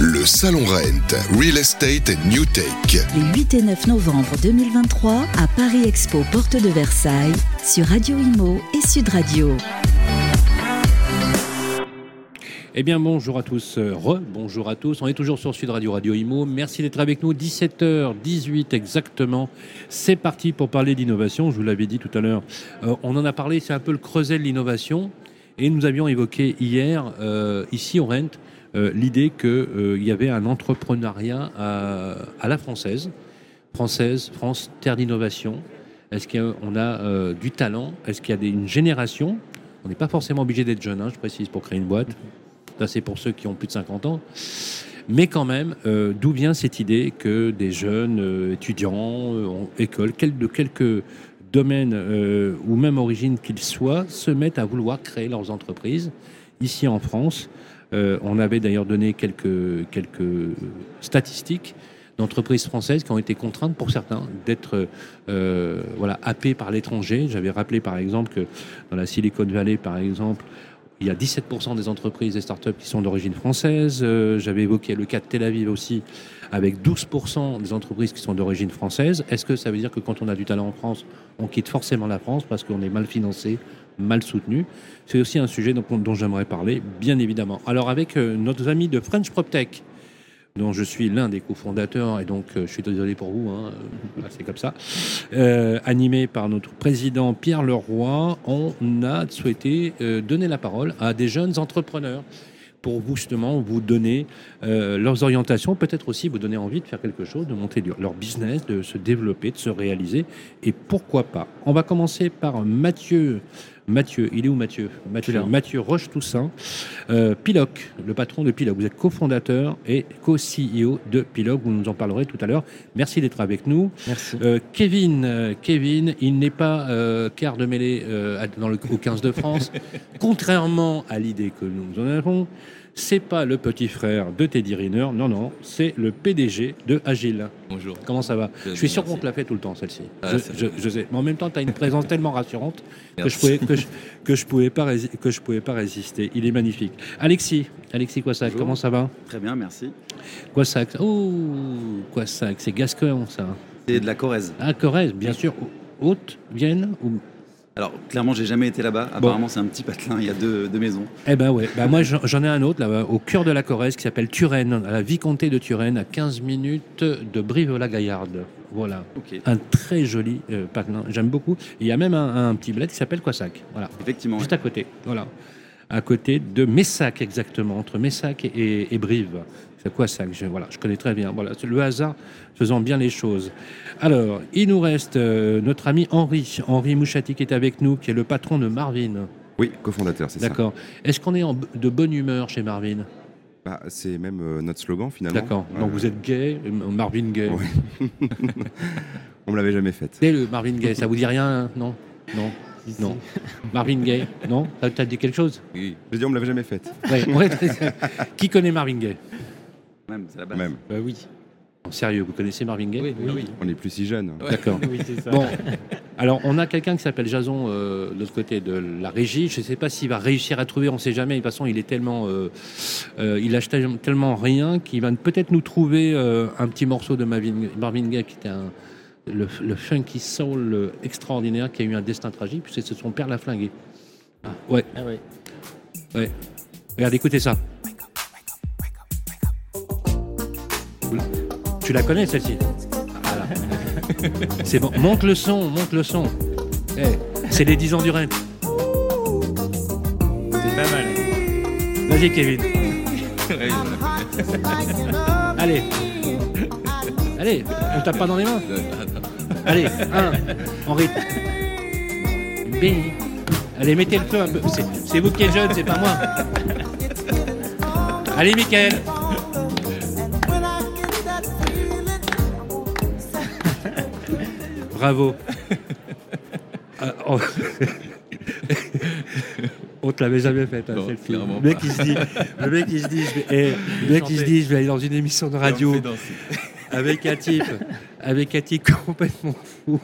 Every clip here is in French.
Le Salon Rent, Real Estate and New Tech. Les 8 et 9 novembre 2023 à Paris Expo, porte de Versailles, sur Radio Imo et Sud Radio. Eh bien, bonjour à tous. Euh, Re, bonjour à tous. On est toujours sur Sud Radio, Radio Imo. Merci d'être avec nous. 17h18 exactement. C'est parti pour parler d'innovation. Je vous l'avais dit tout à l'heure. Euh, on en a parlé, c'est un peu le creuset de l'innovation. Et nous avions évoqué hier, euh, ici au Rent, euh, l'idée qu'il euh, y avait un entrepreneuriat à, la française. Française, France, terre d'innovation. Est-ce qu'on a euh, du talent? Est-ce qu'il y a une génération? On n'est pas forcément obligé d'être jeune, hein, je précise, pour créer une boîte. Ça, c'est pour ceux qui ont plus de 50 ans. Mais quand même, euh, d'où vient cette idée que des jeunes euh, étudiants, euh, écoles, de quelques domaines euh, ou même origine qu'ils soient, se mettent à vouloir créer leurs entreprises ici en France? euh, On avait d'ailleurs donné quelques, statistiques d'entreprises françaises qui ont été contraintes pour certains d'être euh, happées par l'étranger. J'avais rappelé par exemple que dans la Silicon Valley, par exemple, il y a 17% des entreprises et startups qui sont d'origine française. Euh, J'avais évoqué le cas de Tel Aviv aussi, avec 12% des entreprises qui sont d'origine française. Est-ce que ça veut dire que quand on a du talent en France, on quitte forcément la France parce qu'on est mal financé, mal soutenu C'est aussi un sujet dont, j'aimerais parler, bien évidemment. Alors avec euh, nos amis de French PropTech, dont je suis l'un des cofondateurs, et donc euh, je suis désolé pour vous, hein, euh, c'est comme ça, euh, animé par notre président Pierre Leroy, on a souhaité donner la parole à des jeunes entrepreneurs pour justement vous donner leurs orientations, peut-être aussi vous donner envie de faire quelque chose, de monter leur business, de se développer, de se réaliser, et pourquoi pas. On va commencer par Mathieu. Mathieu, il est où Mathieu Mathieu, Mathieu Roche-Toussaint, euh, Piloc, le patron de Piloc. Vous êtes cofondateur et co-CEO de Piloc, vous nous en parlerez tout à l'heure. Merci d'être avec nous. Merci. Euh, Kevin, euh, Kevin, il n'est pas quart de mêlée dans le, au 15 de France, contrairement à l'idée que nous en avons. C'est pas le petit frère de Teddy Riner, non, non, c'est le PDG de Agile. Bonjour. Comment ça va Bien, Je suis sûr qu'on te l'a fait tout le temps, celle-ci. Ah, je, c'est je- je sais. Mais en même temps, tu as une présence tellement rassurante que je pouvais, que je, que je pouvais pas rési- que je pouvais pas résister. Il est magnifique. Alexis, Alexis Quassac, Bonjour. comment ça va? Très bien, merci. Quassac, oh, Quassac, c'est Gascon, ça. C'est de la Corrèze. Ah, Corrèze, bien sûr. Haute, Vienne ou... Alors, clairement, j'ai jamais été là-bas. Apparemment, c'est un petit patelin. Il y a deux, deux maisons. Eh ben ouais, bah moi j'en ai un autre là au cœur de la Corrèze qui s'appelle Turenne, à la Vicomté de Turenne, à 15 minutes de Brive-la-Gaillarde. Voilà. Un très joli euh, patelin, j'aime beaucoup. Il y a même un, un petit bled qui s'appelle Quassac. Voilà. Effectivement. Juste à côté. Voilà. À côté de Messac, exactement, entre Messac et, et Brive. C'est Quassac, je, voilà, je connais très bien. Voilà, c'est le hasard faisant bien les choses. Alors, il nous reste euh, notre ami Henri, Henri Mouchati qui est avec nous, qui est le patron de Marvin. Oui, cofondateur, c'est ça. D'accord. Est-ce qu'on est en, de bonne humeur chez Marvin? Bah, c'est même euh, notre slogan finalement. D'accord. Euh, Donc vous êtes gay, euh, Marvin gay. Ouais. On me l'avait jamais faite. C'est le Marvin gay, ça vous dit rien hein Non Non Non. Marvin gay Non? Ça t'a dit quelque chose? Oui. Je dis, on me l'avait jamais faite. Ouais, Qui connaît Marvin gay? Même, c'est la base. Même. Bah oui. En sérieux, vous connaissez Marvin Gaye Oui, oui, oui. On n'est plus si jeune. D'accord. Oui, c'est ça. Bon, alors on a quelqu'un qui s'appelle Jason euh, de l'autre côté de la régie. Je ne sais pas s'il va réussir à trouver, on ne sait jamais. De toute façon, il est tellement, euh, euh, il lâche tellement rien qu'il va peut-être nous trouver euh, un petit morceau de Marvin, Marvin Gaye qui était un, le, le funky soul extraordinaire qui a eu un destin tragique puisque c'est son père l'a flingué. Ah, ouais, Ah ouais. ouais. Regarde, écoutez ça. Tu la connais celle-ci Voilà. C'est bon. Monte le son, monte le son. Eh, c'est les 10 ans du rêve. C'est pas mal. Vas-y, Kevin. Allez. Allez, on tape pas dans les mains. Allez, un, en rythme. B. Allez, mettez le feu un peu. C'est- C'est vous qui êtes jeune, c'est pas moi. Allez, Mickaël. Bravo. Euh, on... on te l'avait jamais fait, hein, Non, Le mec, il se dit, le mec, il se dit, je vais, eh, le mec, il se chanter. dit, je vais aller dans une émission de radio avec un type, avec un type complètement fou.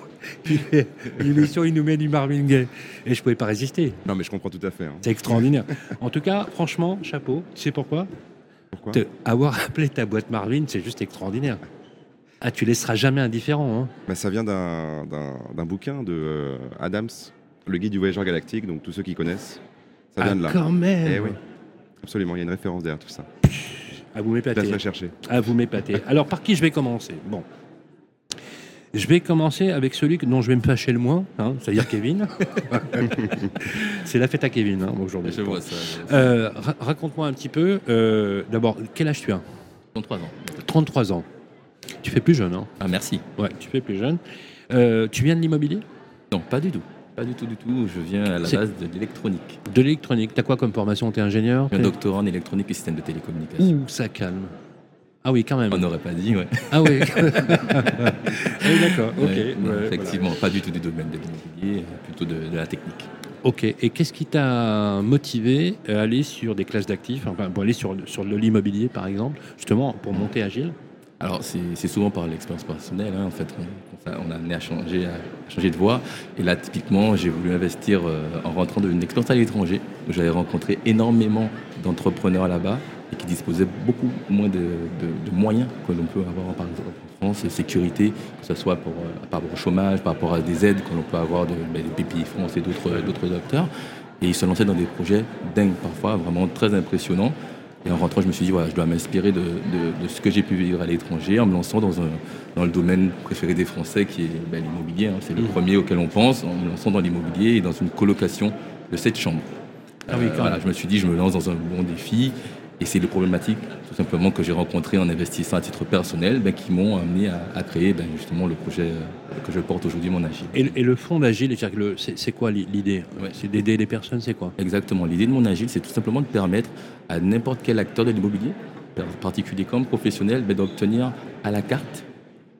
Il fait une émission, il nous met du Marvin Gaye. Et je pouvais pas résister. Non, mais je comprends tout à fait. hein. C'est extraordinaire. En tout cas, franchement, chapeau. Tu sais pourquoi? Pourquoi? Te- avoir appelé ta boîte Marvin, c'est juste extraordinaire. Ah, tu laisseras jamais indifférent. Hein. Bah, Ça vient d'un d'un- d'un bouquin de euh, Adams, le guide du voyageur galactique, donc tous ceux qui connaissent, ça vient ah, de là. quand même. Eh oui, absolument, il y a une référence derrière tout ça. Ah, vous m'épatez. rechercher. Ah, vous m'épatez. Alors, par qui je vais commencer? Bon. Je vais commencer avec celui que- dont je vais me fâcher le moins, hein, c'est-à-dire Kevin. c'est la fête à Kevin hein, aujourd'hui. Je Bon. vois ça. Euh, ra- Raconte-moi un petit peu. euh, D'abord, quel âge tu as? 33 ans. 33 ans. Tu fais plus jeune, hein Ah, merci. Ouais, tu fais plus jeune. Euh, tu viens de l'immobilier? Non, pas du tout. Pas du tout, du tout. Je viens à la base de l'électronique. De l'électronique. T'as quoi comme formation? T'es ingénieur? Un doctorat en électronique et système de télécommunication. Ouh, ça calme. Ah oui, quand même. On n'aurait pas dit, ouais. Ah oui. oui, d'accord. Ok. Ouais, non, ouais, effectivement, pas du tout du domaine de l'immobilier, plutôt de, de la technique. Ok. Et qu'est-ce qui t'a motivé à aller sur des classes d'actifs, enfin, pour aller sur, sur l'immobilier, par exemple, justement pour monter agile? Alors, c'est souvent par l'expérience personnelle. hein. En fait, on, a amené à changer, à changer de voie. Et là, typiquement, j'ai voulu investir euh, en rentrant d'une expérience à l'étranger. J'avais rencontré énormément d'entrepreneurs là-bas et qui disposaient beaucoup moins de, moyens que l'on peut avoir par exemple en France, sécurité, que ce soit euh, par rapport au chômage, par rapport à des aides que l'on peut avoir de, ben, de PPI France et d'autres acteurs. Et ils se lançaient dans des projets dingues parfois, vraiment très impressionnants. Et en rentrant, je me suis dit, voilà, je dois m'inspirer de, de- de ce que j'ai pu vivre à l'étranger en me lançant dans, un, dans le domaine préféré des Français, qui est ben, l'immobilier. hein. C'est le Mhm. premier auquel on pense, en me lançant dans l'immobilier et dans une colocation de cette chambre. Ah oui, quand voilà, même. je me suis dit, je me lance dans un bon défi. Et c'est les problématiques, tout simplement, que j'ai rencontrées en investissant à titre personnel, ben, qui m'ont amené à, à créer ben, justement le projet euh, que je porte aujourd'hui, mon agile. Et, et le fond d'agile, c'est quoi l'i- l'idée? Ouais. C'est d'aider les personnes, c'est quoi? Exactement. L'idée de mon agile, c'est tout simplement de permettre à n'importe quel acteur de l'immobilier, particulier comme professionnel, ben, d'obtenir à la carte,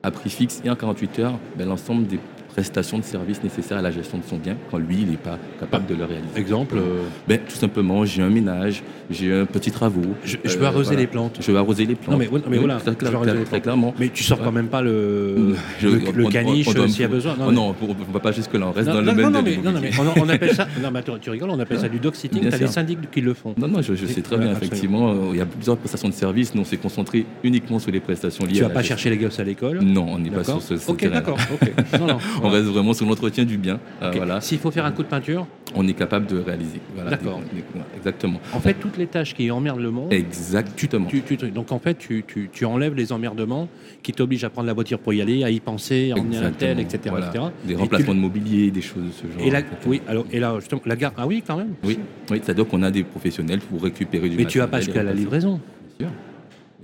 à prix fixe et en 48 heures, ben, l'ensemble des prestations de services nécessaires à la gestion de son bien quand lui, il n'est pas capable de le réaliser. Exemple euh, Ben, tout simplement, j'ai un ménage, j'ai un petit travaux. je, je veux euh, arroser voilà. les plantes. Je veux arroser les plantes. Non, mais, ouais, mais Oui, voilà, très, clair- très- très clairement. Mais tu sors quand même pas le, Je- le, on- le on- caniche euh, s'il y a besoin. Oh non, on ne va pas jusque-là, on reste dans le non, domaine non, mais, non, non, mais on, on appelle ça. Non, mais attends, tu rigoles, on appelle ça du dog sitting. Bien T'as des syndics qui le font. Non, non, je, je sais très bien, absolument. effectivement, euh, il y a plusieurs prestations de services. Nous, on s'est concentré uniquement sur les prestations liées Tu à vas la pas chercher les gosses à l'école. Non, on n'est pas sur ce, Ok, d'accord. ok. Non, non, On reste vraiment sur l'entretien du bien. euh, voilà. S'il faut faire un coup de peinture, On est capable de réaliser. Voilà, D'accord. des- des- voilà, exactement. en fait, toutes les tâches qui emmerdent le monde. Exactement. Tu, tu- donc en fait, tu, tu- tu enlèves les emmerdements qui t'obligent à prendre la voiture pour y aller, à y penser, à emmener un tel, etc. Voilà. etc. Des Et remplacements de mobilier, des choses de ce genre. Et là, oui, alors, et là, justement, la gare. Ah oui, quand même. Oui, oui c'est-à-dire qu'on a des professionnels pour récupérer du Mais tu vas pas jusqu'à la livraison. Bien sûr.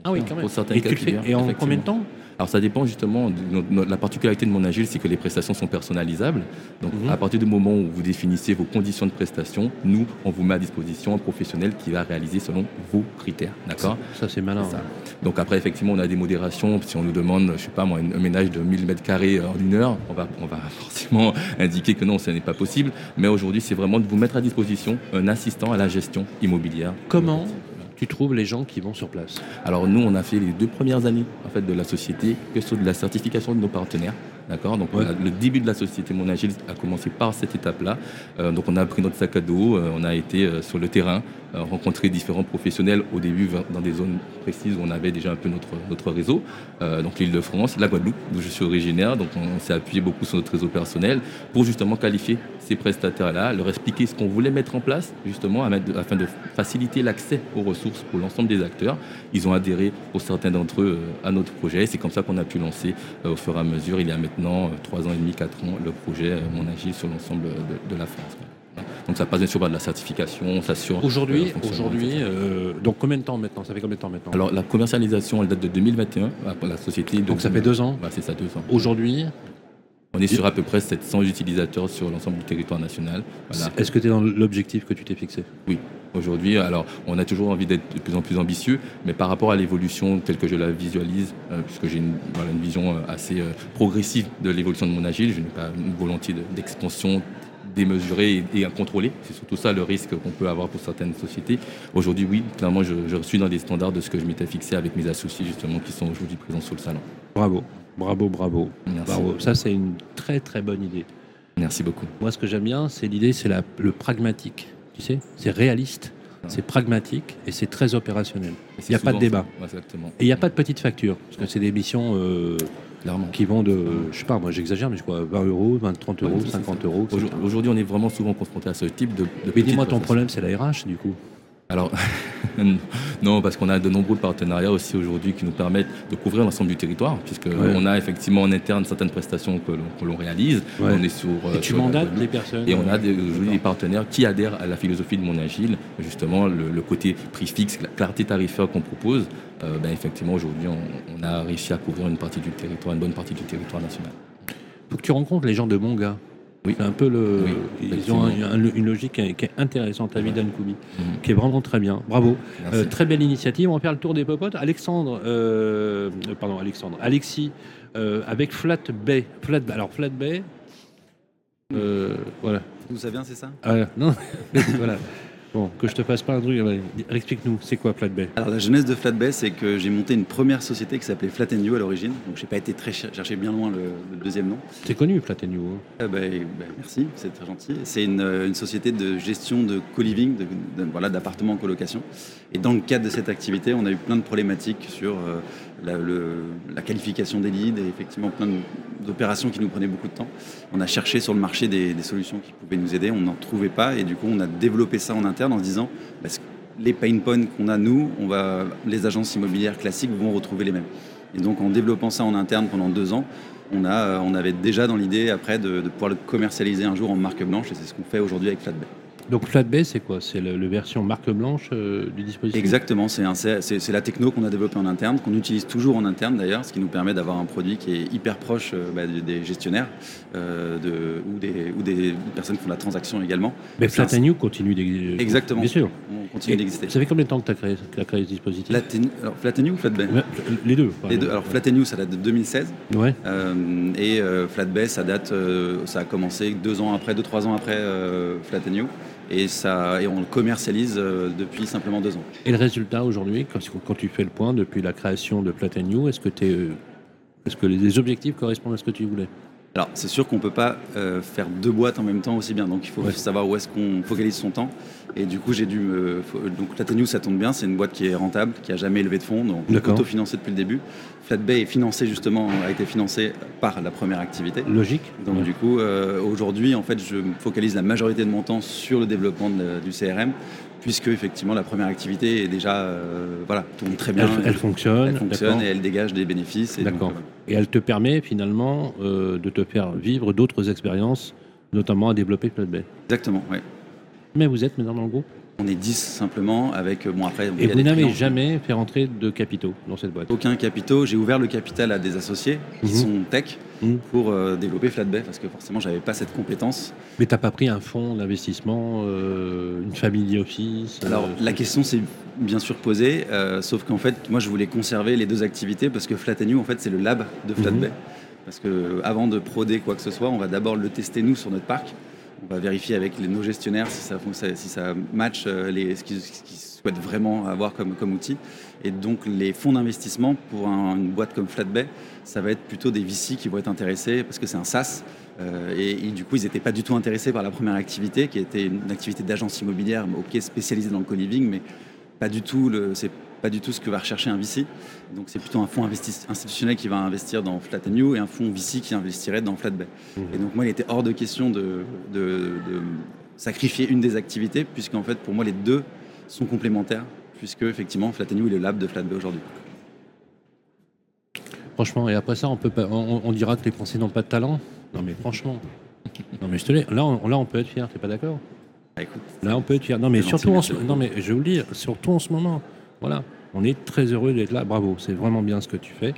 Ah oui, quand même. Pour certains Et, cas tu le fais- et en combien de temps Alors ça dépend justement, de la particularité de mon agile, c'est que les prestations sont personnalisables. Donc Mhm. à partir du moment où vous définissez vos conditions de prestation, nous, on vous met à disposition un professionnel qui va réaliser selon vos critères. D'accord? Ça, c'est malin. Ça. Donc après, effectivement, on a des modérations. Si on nous demande, je sais pas moi, un un ménage de 1000 mètres carrés en une heure, on va, on va forcément indiquer que non, ce n'est pas possible. Mais aujourd'hui, c'est vraiment de vous mettre à disposition un assistant à la gestion immobilière. Comment tu trouves les gens qui vont sur place Alors nous, on a fait les deux premières années en fait de la société que sur de la certification de nos partenaires. D'accord? Donc on Ouais. a- le début de la société Mon Agile a commencé par cette étape-là. Euh, donc on a pris notre sac à dos, euh, on a été euh, sur le terrain, rencontrer différents professionnels au début dans des zones précises où on avait déjà un peu notre, notre réseau. Donc l'île de France, la Guadeloupe, d'où je suis originaire. Donc on s'est appuyé beaucoup sur notre réseau personnel pour justement qualifier ces prestataires-là, leur expliquer ce qu'on voulait mettre en place justement afin de faciliter l'accès aux ressources pour l'ensemble des acteurs. Ils ont adhéré pour certains d'entre eux euh, à notre projet. C'est comme ça qu'on a pu lancer euh, au fur et à mesure, il y a maintenant euh, trois ans et demi, quatre ans, le projet euh, Mon Agile sur l'ensemble de, de la France. Donc ça passe bien sûr par de la certification, on s'assure. euh, Aujourd'hui, aujourd'hui, euh, donc combien de temps maintenant? Ça fait combien de temps maintenant? Alors la commercialisation, elle date de 2021. La- société. Donc ça fait deux ans. Ouais, c'est ça, deux ans. Aujourd'hui, On est sur à peu près 700 utilisateurs sur l'ensemble du territoire national. Voilà. est-ce que tu es dans l'objectif que tu t'es fixé? Oui, aujourd'hui, alors on a toujours envie d'être de plus en plus ambitieux, mais par rapport à l'évolution telle que je la visualise, euh, puisque j'ai une, voilà, une vision euh, assez euh, progressive de l'évolution de mon agile, je n'ai pas une volonté de- d'expansion démesurée et, et incontrôlée. C'est surtout ça le risque qu'on peut avoir pour certaines sociétés. Aujourd'hui, oui, clairement, je, je suis dans les standards de ce que je m'étais fixé avec mes associés, justement, qui sont aujourd'hui présents sur le salon. Bravo, bravo, bravo. Merci. bravo. Ça, c'est une très très bonne idée. Merci beaucoup. Moi, ce que j'aime bien, c'est l'idée, c'est la- le pragmatique. Tu sais, c'est réaliste. c'est pragmatique et c'est très opérationnel. Il y a pas de débat. Exactement. Et il n'y a pas de petite facture, parce que c'est des missions euh, qui vont de, je sais pas, moi j'exagère, mais je crois 20 euros, 20, 30 euros, Ouais, c'est 50 ça. euros. Aujourd'hui, on est vraiment souvent confronté à ce type de. de Mais dis-moi, ton problème, c'est la RH, du coup. Alors, non, parce qu'on a de nombreux partenariats aussi aujourd'hui qui nous permettent de couvrir l'ensemble du territoire, puisque on a effectivement en interne certaines prestations que l'on, réalise. Ouais. On est sur. Et tu sur mandates les personnes. Et on a des, euh, aujourd'hui des partenaires qui adhèrent à la philosophie de Mon Agile, justement le, le côté prix fixe, la clarté tarifaire qu'on propose. euh, ben, effectivement, aujourd'hui, on, on a réussi à couvrir une partie du territoire, une bonne partie du territoire national. faut que tu rencontres les gens de Monga. Oui. C'est un peu le. Oui, ils ont un- effectivement. un- une logique qui est, qui est intéressante, David Koubi, Mhm. qui est vraiment très bien. Bravo. Euh, très belle initiative. On va faire le tour des popotes. Alexandre, euh, pardon, Alexandre, Alexis, euh, avec Flat Bay. Flat, alors Flat Bay. euh, voilà. D'où ça vient, c'est ça? Ah, non, voilà. Bon, que je te passe pas un truc. Explique-nous, c'est quoi Flat Bay? Alors la jeunesse de Flatbay, c'est que j'ai monté une première société qui s'appelait Flat You à l'origine. Donc j'ai pas été très cher- chercher bien loin le, le deuxième nom. C'est connu, Flat You. hein? Eh ben, ben, merci, c'est très gentil. C'est une, euh, une société de gestion de co-living, voilà, d'appartements en colocation. Et dans le cadre de cette activité, on a eu plein de problématiques sur euh, la, qualification des leads et effectivement plein d'opérations qui nous prenaient beaucoup de temps. On a cherché sur le marché des, solutions qui pouvaient nous aider, on n'en trouvait pas et du coup on a développé ça en interne en se disant bah, les pain points qu'on a nous, on va, les agences immobilières classiques vont retrouver les mêmes. Et donc en développant ça en interne pendant deux ans, on, a, euh, on avait déjà dans l'idée après de, de pouvoir le commercialiser un jour en marque blanche et c'est ce qu'on fait aujourd'hui avec Flatbay. Donc Flat Bay, c'est quoi? C'est le version marque blanche euh, du dispositif? Exactement, c'est la techno qu'on a développée en interne, qu'on utilise toujours en interne d'ailleurs, ce qui nous permet d'avoir un produit qui est hyper proche euh, bah, des- gestionnaires euh, de, ou, des, ou des personnes qui font la transaction également. Mais C'est Flat un- and You continue d'exister. Exactement. Bien sûr. On continue d'exister. Ça fait combien de temps que tu as créé, ce dispositif? Flat alors ou Flatbay Ouais, Les deux. Les deux. Alors Flatenu, ça date de 2016. Ouais. Et Flatbay, ça date, ça a commencé deux ans après, deux trois ans après Flatenu, et ça, et on le commercialise euh, depuis simplement deux ans. Et le résultat aujourd'hui, quand, tu fais le point depuis la création de You, est-ce euh, est-ce que les objectifs correspondent à ce que tu voulais? Alors c'est sûr qu'on peut pas euh, faire deux boîtes en même temps aussi bien, donc il faut Ouais. savoir où est-ce qu'on focalise son temps. Et du coup j'ai dû me, donc ça tombe bien, c'est une boîte qui est rentable, qui a jamais levé de fonds, donc D'accord. auto-financé depuis le début. Flatbay est financé justement, a été financé par la première activité. Logique Donc Ouais. du coup, euh, aujourd'hui, en fait, je focalise la majorité de mon temps sur le développement de- du CRM, puisque effectivement la première activité est déjà, euh, voilà, tourne très bien. elle, elle fonctionne. Elle fonctionne et elle dégage des bénéfices. D'accord. Et elle te permet finalement euh, de te faire vivre d'autres expériences, notamment à développer Flat Bay. exactement, ouais. Mais vous êtes maintenant dans le groupe? On est 10 simplement, avec, bon après, et vous n'avez jamais fait rentrer de capitaux dans cette boîte. aucun capitaux. J'ai ouvert le capital à des associés qui Mhm. sont tech Mhm. pour euh, développer Flatbay, parce que forcément, j'avais pas cette compétence. Mais t'as pas pris un fonds d'investissement, euh, une family office Alors euh, la question s'est bien sûr posée, sauf qu'en fait moi je voulais conserver les deux activités parce que Flat New en fait c'est le lab de Flatbay. Mhm. Parce que avant de proder quoi que ce soit, on va d'abord le tester nous sur notre parc. On va vérifier avec nos gestionnaires si ça, si ça match euh, ce qu'ils souhaitent vraiment avoir comme, outil. Et donc les fonds d'investissement pour un- une boîte comme Flatbay, ça va être plutôt des VC qui vont être intéressés parce que c'est un SaaS. Euh, et, du coup, ils n'étaient pas du tout intéressés par la première activité, qui était une activité d'agence immobilière, ok, spécialisée dans le co-living, mais pas du tout pas du tout ce que va rechercher un VC. Donc c'est plutôt un fonds institutionnel qui va investir dans Flat New et un fonds VC qui investirait dans Flatbay. Mhm. Et donc moi, il était hors de question de, de- de sacrifier une des activités, puisqu'en fait, pour moi, les deux sont complémentaires, puisque effectivement, Flat New est le lab de Flatbay aujourd'hui. Franchement, et après ça, on, peut pas, on, on dira que les Français n'ont pas de talent Non mais franchement. Non mais je te l'ai. Là, on, là, on peut être fier, t'es pas d'accord? Ah, écoute, Là, on peut être fier. Non, mais surtout, en ce, non, mais je vais vous le dire, surtout en ce moment. Voilà, on est très heureux d'être là. Bravo, c'est vraiment bien ce que tu fais.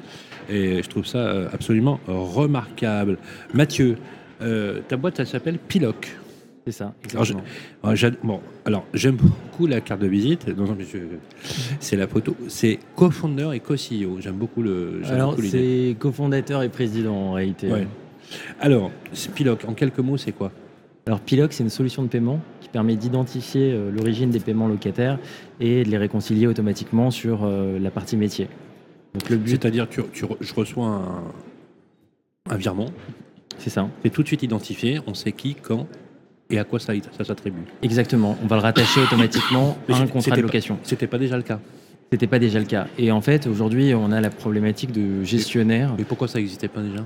Et je trouve ça euh, absolument remarquable. Mathieu, euh, ta boîte, elle s'appelle Piloc. C'est ça, Alors, je- exactement. Ah, j'ad- bon, alors, j'aime beaucoup la carte de visite. Non, non, c'est la photo. C'est co-founder et co-CEO. J'aime beaucoup le. Alors, c'est cofondateur et président en réalité. Ouais. Alors, Piloc, en quelques mots, c'est quoi? Alors, Piloc, c'est une solution de paiement qui permet d'identifier euh, l'origine des paiements locataires et de les réconcilier automatiquement sur euh, la partie métier. Donc, le but, C'est-à-dire, tu, tu je reçois un, un virement. c'est ça. C'est tout de suite identifié. On sait qui, quand et à quoi ça, ça s'attribue Exactement. On va le rattacher automatiquement à un contrat de location. C'était pas déjà le cas. C'était pas déjà le cas. Et en fait, aujourd'hui, on a la problématique de gestionnaire. Mais pourquoi ça n'existait pas déjà?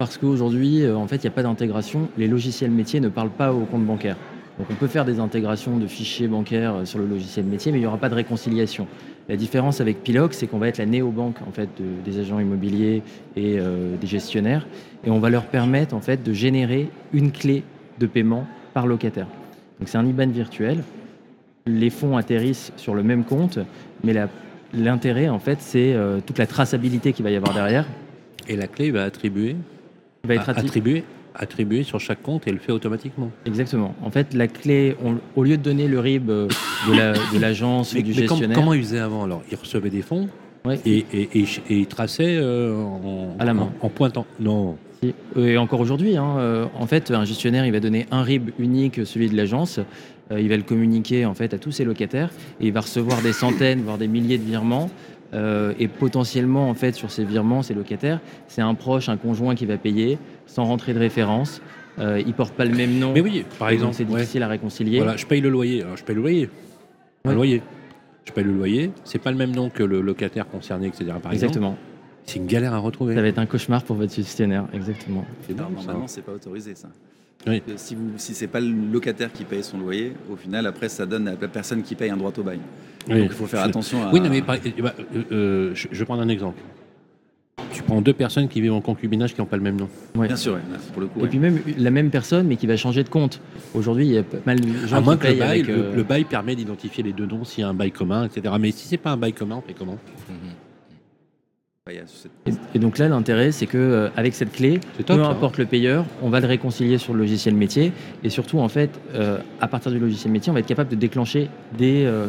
Parce qu'aujourd'hui, euh, en fait, il n'y a pas d'intégration. Les logiciels métiers ne parlent pas au compte bancaire. Donc, on peut faire des intégrations de fichiers bancaires euh, sur le logiciel métier, mais il n'y aura pas de réconciliation. La différence avec Pilox, c'est qu'on va être la néobanque en fait de- des agents immobiliers et euh, des gestionnaires, et on va leur permettre en fait de générer une clé de paiement par locataire. Donc, c'est un IBAN virtuel. Les fonds atterrissent sur le même compte, mais l'intérêt en fait, c'est toute la traçabilité qu'il va y avoir derrière. Et la clé va attribuer, va être a- atti- attribuée, attribuée sur chaque compte et elle le fait automatiquement. Exactement. En fait, la clé, on- au lieu de donner le RIB euh, de la- de l'agence Mais, ou du mais com- gestionnaire, comment ils faisaient avant alors? Ils recevaient des fonds Ouais. et, et, et, et ils traçaient euh, en, À la main. en, en pointant. Non. Si. Et encore aujourd'hui, hein, euh, en fait, un gestionnaire, il va donner un RIB unique, celui de l'agence. Euh, il va le communiquer en fait à tous ses locataires et il va recevoir des centaines, voire des milliers de virements. Euh, et potentiellement, en fait, sur ces virements, ces locataires, c'est un proche, un conjoint qui va payer sans rentrer de référence. Euh, il porte pas le même nom. Mais oui, par exemple, c'est ouais. difficile à réconcilier. Voilà, je paye le loyer. Alors, je paye le loyer. Un Ouais. loyer. Je paye le loyer. C'est pas le même nom que le locataire concerné, etc. Par exemple. Exactement. C'est une galère à retrouver. Ça va être un cauchemar pour votre gestionnaire. Exactement. C'est normalement, c'est pas autorisé ça. Oui. Que Si, vous, si c'est pas le locataire qui paye son loyer, au final, après, ça donne à la personne qui paye un droit au bail. Oui. Donc il faut faire attention à. Oui, non, mais par- eh ben, euh, euh, je, je vais prendre un exemple. Tu prends deux personnes qui vivent en concubinage qui n'ont pas le même nom. Bien sûr, ouais, pour le coup. Et ouais. puis même la même personne, mais qui va changer de compte. Aujourd'hui, il y a pas mal de gens À moins qui que le bail, avec, le, euh, le bail permet d'identifier les deux noms s'il y a un bail commun, etc. Mais si c'est pas un bail commun, on fait comment? Ouais, cette- Et, donc là, l'intérêt, c'est que euh, avec cette clé, top, peu importe le payeur, on va le réconcilier sur le logiciel métier. Et surtout, en fait, euh, à partir du logiciel métier, on va être capable de déclencher des, euh,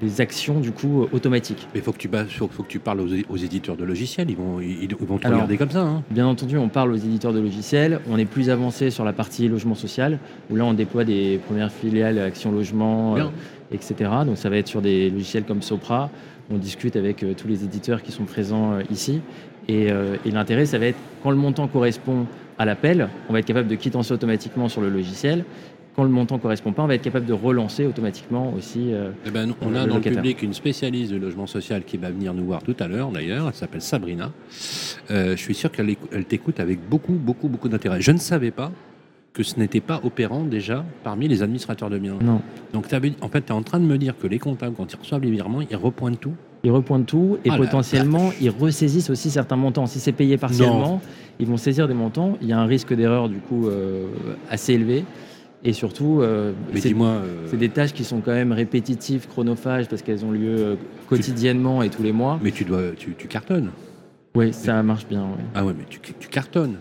des actions du coup automatiques. Mais il faut, que tu faut, faut que tu parles aux, éditeurs de logiciels. Ils vont, ils, ils vont te Alors, regarder comme ça. hein. Bien entendu, on parle aux éditeurs de logiciels. On est plus avancé sur la partie logement social, où là, on déploie des premières filiales Action Logement, euh, etc. Donc, ça va être sur des logiciels comme Sopra. On discute avec euh, tous les éditeurs qui sont présents euh, ici. Et, et l'intérêt, ça va être quand le montant correspond à l'appel, on va être capable de quittancer automatiquement sur le logiciel. Quand le montant correspond pas, on va être capable de relancer automatiquement aussi. euh, Eh ben, on Le a dans le public une spécialiste du logement social qui va venir nous voir tout à l'heure, d'ailleurs. Elle s'appelle Sabrina. Euh, je suis sûr qu'elle écou- elle t'écoute avec beaucoup, beaucoup, beaucoup d'intérêt. Je ne savais pas que ce n'était pas opérant déjà parmi les administrateurs de biens. Non. Donc, en fait, tu es en train de me dire que les comptables, quand ils reçoivent les virements, ils repointent tout. Ils repointent tout et Ah potentiellement ils ressaisissent aussi certains montants. Si c'est payé partiellement, ils vont saisir des montants. Il y a un risque d'erreur du coup euh, assez élevé. Et surtout, euh, c'est euh, des tâches qui sont quand même répétitives, chronophages, parce qu'elles ont lieu euh, quotidiennement et tous les mois. Mais tu dois, tu, tu cartonnes. Oui, ça marche bien. ouais. Ah ouais, mais tu, tu cartonnes.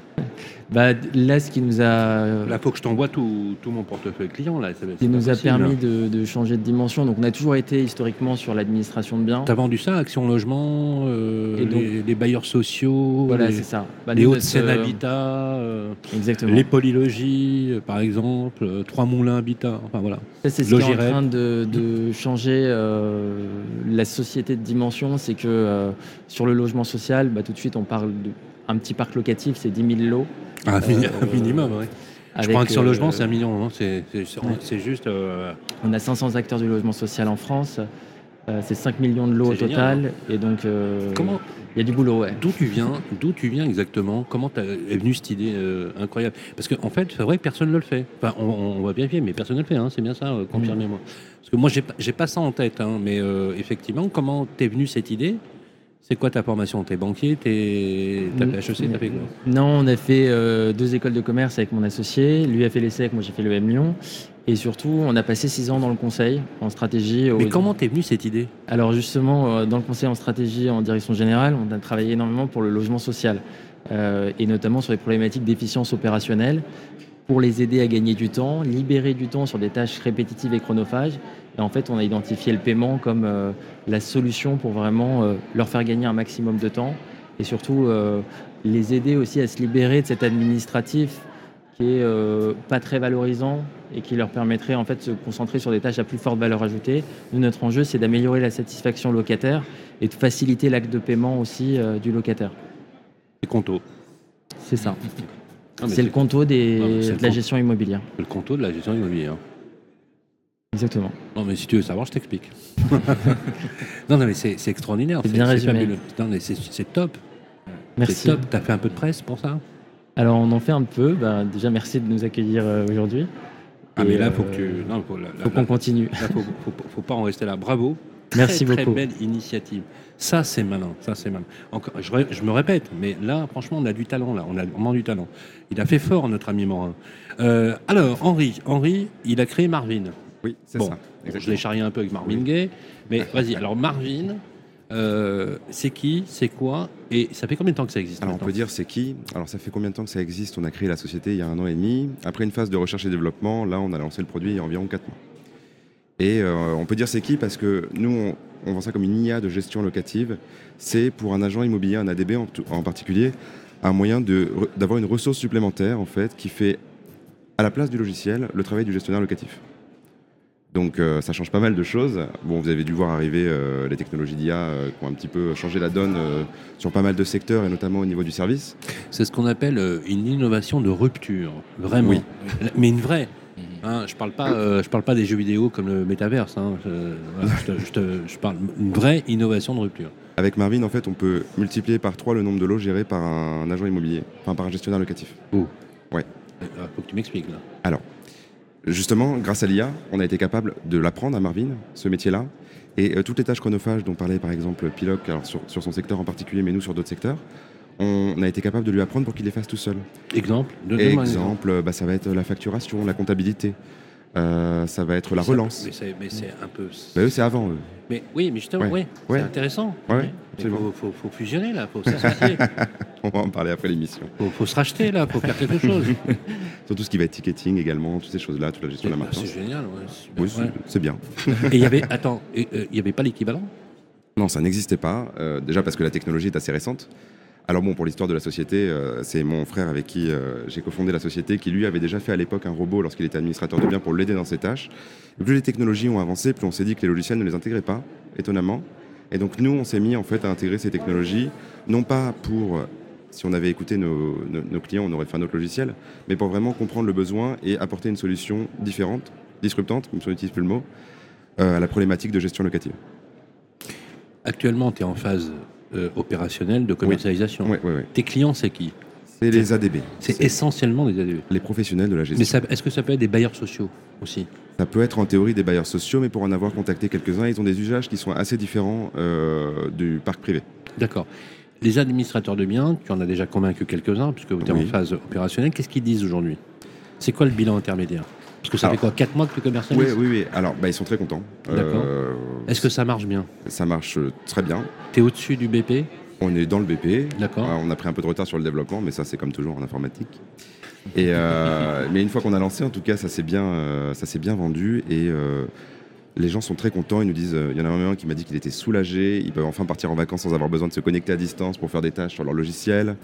Bah, là, ce qui nous a, Là, faut que je t'envoie tout, tout mon portefeuille client. Là, qui nous a permis de, de changer de dimension. Donc, on a toujours été historiquement sur l'administration de biens. T'as vendu ça, Action Logement, euh, Et donc- les, les bailleurs sociaux, Voilà, c'est ça. Bah, les Hauts-de-Seine euh, Habitat, euh, Exactement. les polylogies, euh, par exemple, Trois Moulins Habitat. Enfin voilà. Ça, c'est ce qui est en train de, de changer euh, la société de dimension. C'est que sur le logement social, bah, tout de suite, on parle d'un petit parc locatif, c'est 10 000 lots. Un, Euh, minimum, ouais. Je crois que sur euh, logement, c'est un million. hein. C'est Ouais. juste. euh, On a 500 acteurs du logement social en France. Euh, c'est 5 millions de lots au génial, total. Et donc, euh, comment, il y a du boulot, ouais. d'où tu viens D'où tu viens exactement? Comment est venue cette idée euh, incroyable? Parce qu'en en fait, c'est vrai que personne ne le fait. Enfin, on, on va vérifier, mais personne ne le fait. hein. C'est bien ça, euh, confirmez-moi. Parce que moi, j'ai pas- ça en tête. hein, mais euh, effectivement, comment t'es venue cette idée? C'est quoi ta formation? T'es banquier T'es t'as fait HEC T'as fait quoi? Non, on a fait euh, deux écoles de commerce avec mon associé. Lui a fait l'ESSEC, moi j'ai fait le M Lyon. Et surtout, on a passé six ans dans le conseil en stratégie. au- Mais comment t'es venue cette idée? Alors justement, euh, dans le conseil en stratégie en direction générale, on a travaillé énormément pour le logement social euh, et notamment sur les problématiques d'efficience opérationnelle pour les aider à gagner du temps, libérer du temps sur des tâches répétitives et chronophages. Et en fait, on a identifié le paiement comme euh, la solution pour vraiment euh, leur faire gagner un maximum de temps et surtout euh, les aider aussi à se libérer de cet administratif qui est pas très valorisant et qui leur permettrait en fait de se concentrer sur des tâches à plus forte valeur ajoutée. Nous, notre enjeu, c'est d'améliorer la satisfaction locataire et de faciliter l'acte de paiement aussi du locataire. C'est conto. C'est ça. Mais C'est le des, Non, le de la gestion immobilière. le conto de la gestion immobilière. Exactement. Non, mais si tu veux savoir, je t'explique. non, non, mais c'est extraordinaire. C'est bien résumé. c'est top. Merci. C'est top. T'as fait un peu de presse pour ça? Alors, on en fait un peu. Ben, déjà, merci de nous accueillir euh, aujourd'hui. Ah, Et, mais là, euh, faut que tu. Non, faut, là, là, faut qu'on continue. faut, faut, faut pas en rester là. Bravo. Très, Merci très beaucoup. belle initiative. Ça, c'est malin. Ça, c'est malin. Encore, je, me répète, mais là, franchement, on a du talent. Là, on a vraiment du talent. Il a fait fort, notre ami Morin. Euh, alors, Henri, Henri, il a créé Marvin. Oui, c'est Bon, ça. je l'ai charrié un peu avec Marvin Gaye, mais vas-y. Alors, Marvin, euh, c'est qui C'est quoi Et ça fait combien de temps que ça existe Alors on peut dire c'est qui? Alors ça fait combien de temps que ça existe? On a créé la société il y a un an et demi. Après une phase de recherche et développement, là on a lancé le produit il y a environ 4 mois. Et euh, on peut dire c'est qui parce que nous on, on vend ça comme une IA de gestion locative. C'est pour un agent immobilier, un ADB en, particulier, un moyen d'avoir une ressource supplémentaire en fait qui fait à la place du logiciel le travail du gestionnaire locatif. Donc euh, ça change pas mal de choses. Bon, vous avez dû voir arriver euh, les technologies d'IA euh, qui ont un petit peu changé la donne sur pas mal de secteurs et notamment au niveau du service. C'est ce qu'on appelle une innovation de rupture, vraiment. Oui. Mais une vraie. Hein, je parle pas, euh, je parle pas des jeux vidéo comme le métaverse. hein. Je, voilà, je te- je te- je parle une vraie innovation de rupture. Avec Marvin, en fait, on peut multiplier par 3 le nombre de lots gérés par un agent immobilier, enfin par un gestionnaire locatif. Euh, Ouais. faut que tu m'expliques là. Justement, grâce à l'IA, on a été capable de l'apprendre à Marvin, ce métier-là. Et euh, toutes les tâches chronophages dont parlait par exemple Piloc, alors sur, sur son secteur en particulier, mais nous sur d'autres secteurs, on a été capable de lui apprendre pour qu'il les fasse tout seul. Exemple. un Exemple, bah, ça va être la facturation, la comptabilité, euh, ça va être la Ça- relance. Mais c'est, un peu. Bah, eux, c'est avant eux. Mais oui, mais justement, Ouais. Ouais. c'est intéressant. Ouais, absolument. faut, faut, faut fusionner là, faut s'associer, On va en parler après l'émission. faut, faut se racheter là, faut faire quelque chose. Sur tout ce qui va être ticketing également, toutes ces choses-là, toute la gestion de la C'est maintenance. génial. ouais, c'est Oui, c'est ouais. c'est bien. Et il y avait, attends, euh, il y avait pas l'équivalent? Non, ça n'existait pas. euh, déjà parce que la technologie est assez récente. Alors bon, pour l'histoire de la société, euh, c'est mon frère avec qui euh, j'ai cofondé la société qui lui avait déjà fait à l'époque un robot lorsqu'il était administrateur de biens pour l'aider dans ses tâches. Plus les technologies ont avancé, plus on s'est dit que les logiciels ne les intégraient pas, étonnamment. Et donc nous, on s'est mis en fait à intégrer ces technologies, non pas pour, euh, si on avait écouté nos clients, on aurait fait un autre logiciel, mais pour vraiment comprendre le besoin et apporter une solution différente, disruptante, comme si on n'utilise plus le mot, euh, à la problématique de gestion locative. Actuellement, tu es en phase euh, opérationnelle de commercialisation. Oui, oui, oui. Tes clients, c'est qui C'est les ADB. C'est essentiellement des ADV. les professionnels de la gestion. Mais est-ce que ça peut être des bailleurs sociaux aussi Ça peut être en théorie des bailleurs sociaux, mais pour en avoir contacté quelques-uns, ils ont des usages qui sont assez différents euh, du parc privé. D'accord. Les administrateurs de biens, tu en as déjà convaincu quelques-uns, puisque vous êtes Oui. en phase opérationnelle, qu'est-ce qu'ils disent aujourd'hui? C'est quoi le bilan intermédiaire? Parce que ça Alors- fait quoi 4 mois que tu Oui, commercialises oui, oui. Alors, bah, ils sont très contents. D'accord. Euh, Est-ce que ça marche bien ça marche euh, très bien Tu es au-dessus du BP On est dans le BP. D'accord. Euh, on a pris un peu de retard sur le développement, mais ça, c'est comme toujours en informatique. Et, euh, mais une fois qu'on a lancé, en tout cas, ça s'est bien, euh, ça s'est bien vendu et euh, les gens sont très contents. Ils nous disent, il y en a un qui m'a dit qu'il était soulagé. Ils peuvent enfin partir en vacances sans avoir besoin de se connecter à distance pour faire des tâches sur leur logiciel.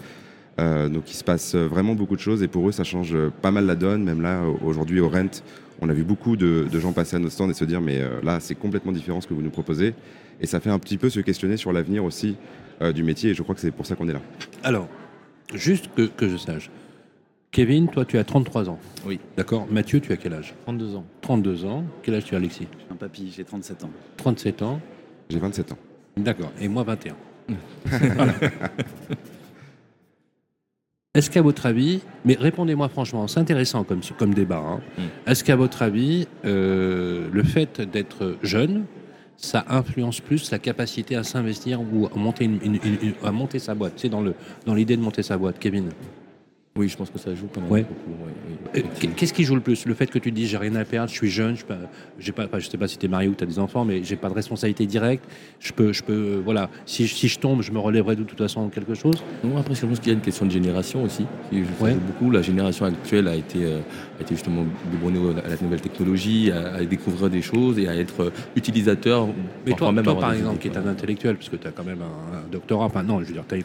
Euh, donc il se passe euh, vraiment beaucoup de choses et pour eux, ça change euh, pas mal la donne. Même là, au- aujourd'hui, au Rent, on a vu beaucoup de, de gens passer à notre stand et se dire, mais euh, là, c'est complètement différent ce que vous nous proposez. Et ça fait un petit peu se questionner sur l'avenir aussi euh, du métier. Et je crois que c'est pour ça qu'on est là. Alors, juste que, que je sache. Kevin, toi, tu as 33 ans. Oui. D'accord. Mathieu, tu as quel âge? 32 ans. 32 ans. Quel âge tu as, Alexis? Un papy, j'ai 37 ans. 37 ans. J'ai 27 ans. D'accord. Et moi, 21. Voilà. Est-ce qu'à votre avis, mais répondez-moi franchement, c'est intéressant comme, comme débat, hein. Mm. est-ce qu'à votre avis, euh, le fait d'être jeune, ça influence plus la capacité à s'investir ou à monter, une, une- une- une- à monter sa boîte? C'est dans le dans l'idée de monter sa boîte, Kevin. Oui, je pense que ça joue quand même Ouais. beaucoup. ouais, oui, Euh. Qu'est-ce qui joue le plus? Le fait que tu te dis j'ai rien à perdre, je suis jeune, je ne pas, enfin, je sais pas si tu es marié ou tu as des enfants, mais j'ai pas de responsabilité directe. Je peux, je peux, euh, voilà. Si, je- si je tombe, je me relèverai de toute façon quelque chose? Non, après, je pense qu'il y a une question de génération aussi. qui joue Ouais. beaucoup. La génération actuelle a été, euh, a été justement biberonnée à la nouvelle technologie, à, à découvrir des choses et à être euh, utilisateur. Mais toi, même toi par exemple, idées, qui est un intellectuel, puisque tu as quand même un, un doctorat, enfin non, je veux dire, t'as-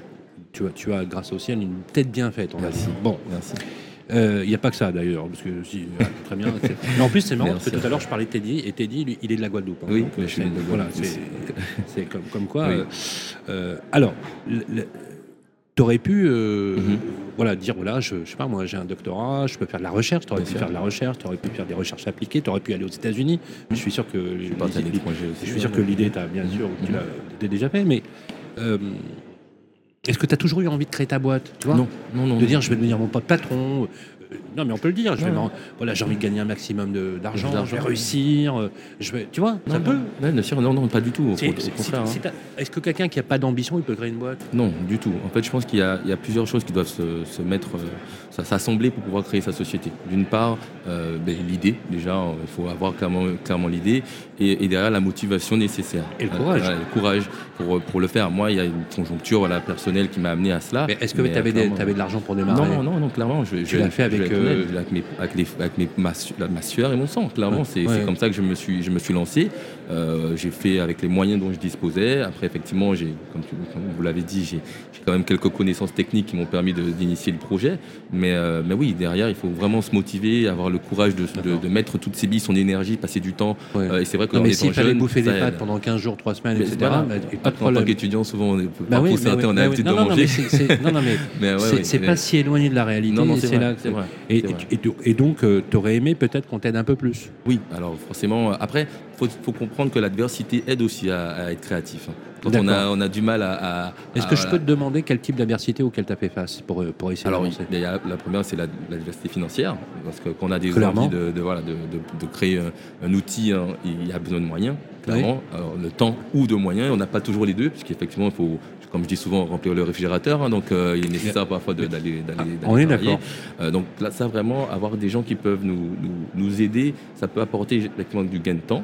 tu as, tu as, grâce au ciel, une tête bien faite, on Merci. Bon, Merci. il n'y a pas que ça d'ailleurs, parce que si, ah, très bien. Mais en plus, c'est marrant, parce que tout à l'heure, je parlais de Teddy, et Teddy, lui, il est de la Guadeloupe. hein. Oui, Donc, je suis de Voilà, Guadeloupe c'est aussi. c'est comme, comme quoi. Oui. euh, euh, alors, tu aurais pu euh, Mhm. voilà, dire voilà, je, je sais pas, moi j'ai un doctorat, je peux faire de la recherche, tu aurais Bien pu sûr. faire de la recherche, tu aurais pu faire des recherches appliquées, tu aurais pu aller aux États-Unis. Je suis sûr que. Je suis sûr que l'idée, tu bien sûr, tu Mhm. l'as déjà fait, mais euh, est-ce que tu as toujours eu envie de créer ta boîte tu vois? Non, non, non. De dire je vais devenir mon pote patron. Non, mais on peut le dire. Je vais voilà, j'ai envie de gagner un maximum d'argent. Je vais réussir. euh, Je vais, tu vois, non, ça non. peut. Ouais, bien sûr, non, non, pas du tout. Hein. Est-ce que quelqu'un qui n'a pas d'ambition, il peut créer une boîte? Non, du tout. En fait, je pense qu'il y, a il y a plusieurs choses qui doivent se, se mettre, euh, s'assembler pour pouvoir créer sa société. D'une part, euh, ben, l'idée, déjà, euh, il faut avoir clairement, clairement l'idée, et, et derrière la motivation nécessaire. Et le courage. le courage pour, pour le faire. Moi, il y a une conjoncture voilà, personnelle qui m'a amené à cela. Mais est-ce que tu avais, de l'argent pour démarrer? Non, non, non, clairement. Je, Tu l'as fait vais avec, euh, avec, mes, avec, les, avec mes, ma, su- la- ma sueur et mon sang, clairement. Ouais, c'est ouais. c'est comme ça que je me suis, je me suis lancé. Euh, j'ai fait avec les moyens dont je disposais. Après, effectivement, j'ai, comme, vous l'avez dit, j'ai quand même quelques connaissances techniques qui m'ont permis d'initier le projet. Mais, euh, mais oui, derrière, il faut vraiment se motiver, avoir le courage de, de, D'accord. de mettre toutes ses billes, son énergie, passer du temps. Ouais. Euh, et c'est vrai que Non, mais s'il fallait jeune, bouffer des pâtes pendant 15 jours, 3 semaines, Mais etc., bah, pas de Après, en tant problème. qu'étudiant, souvent, on Bah oui, oui, on a bah oui. l'habitude de non, manger. non, non, mais c'est pas si éloigné de la réalité. Et c'est là donc, tu aurais aimé peut-être qu'on t'aide un peu plus? Oui, alors forcément, après, faut, faut comprendre que l'adversité aide aussi à, à être créatif. hein. Quand on a, D'accord. on a du mal à... à- Est-ce que je peux te demander quel type d'adversité auquel tu as fait face pour, euh, pour essayer Alors d'avancer la première c'est la- l'adversité financière, parce que quand on a des Clairement. envies de, de, voilà, de, de- de créer un, un outil, hein, il y a besoin de moyens, clairement, Alors, le temps ou de moyens, on n'a pas toujours les deux, puisqu'effectivement il faut, comme je dis souvent, remplir le réfrigérateur, hein, donc euh, il est nécessaire parfois d'aller d'aller- Ah, on est d'accord. Euh, donc là, ça vraiment, avoir des gens qui peuvent nous, nous, nous aider, ça peut apporter effectivement du gain de temps.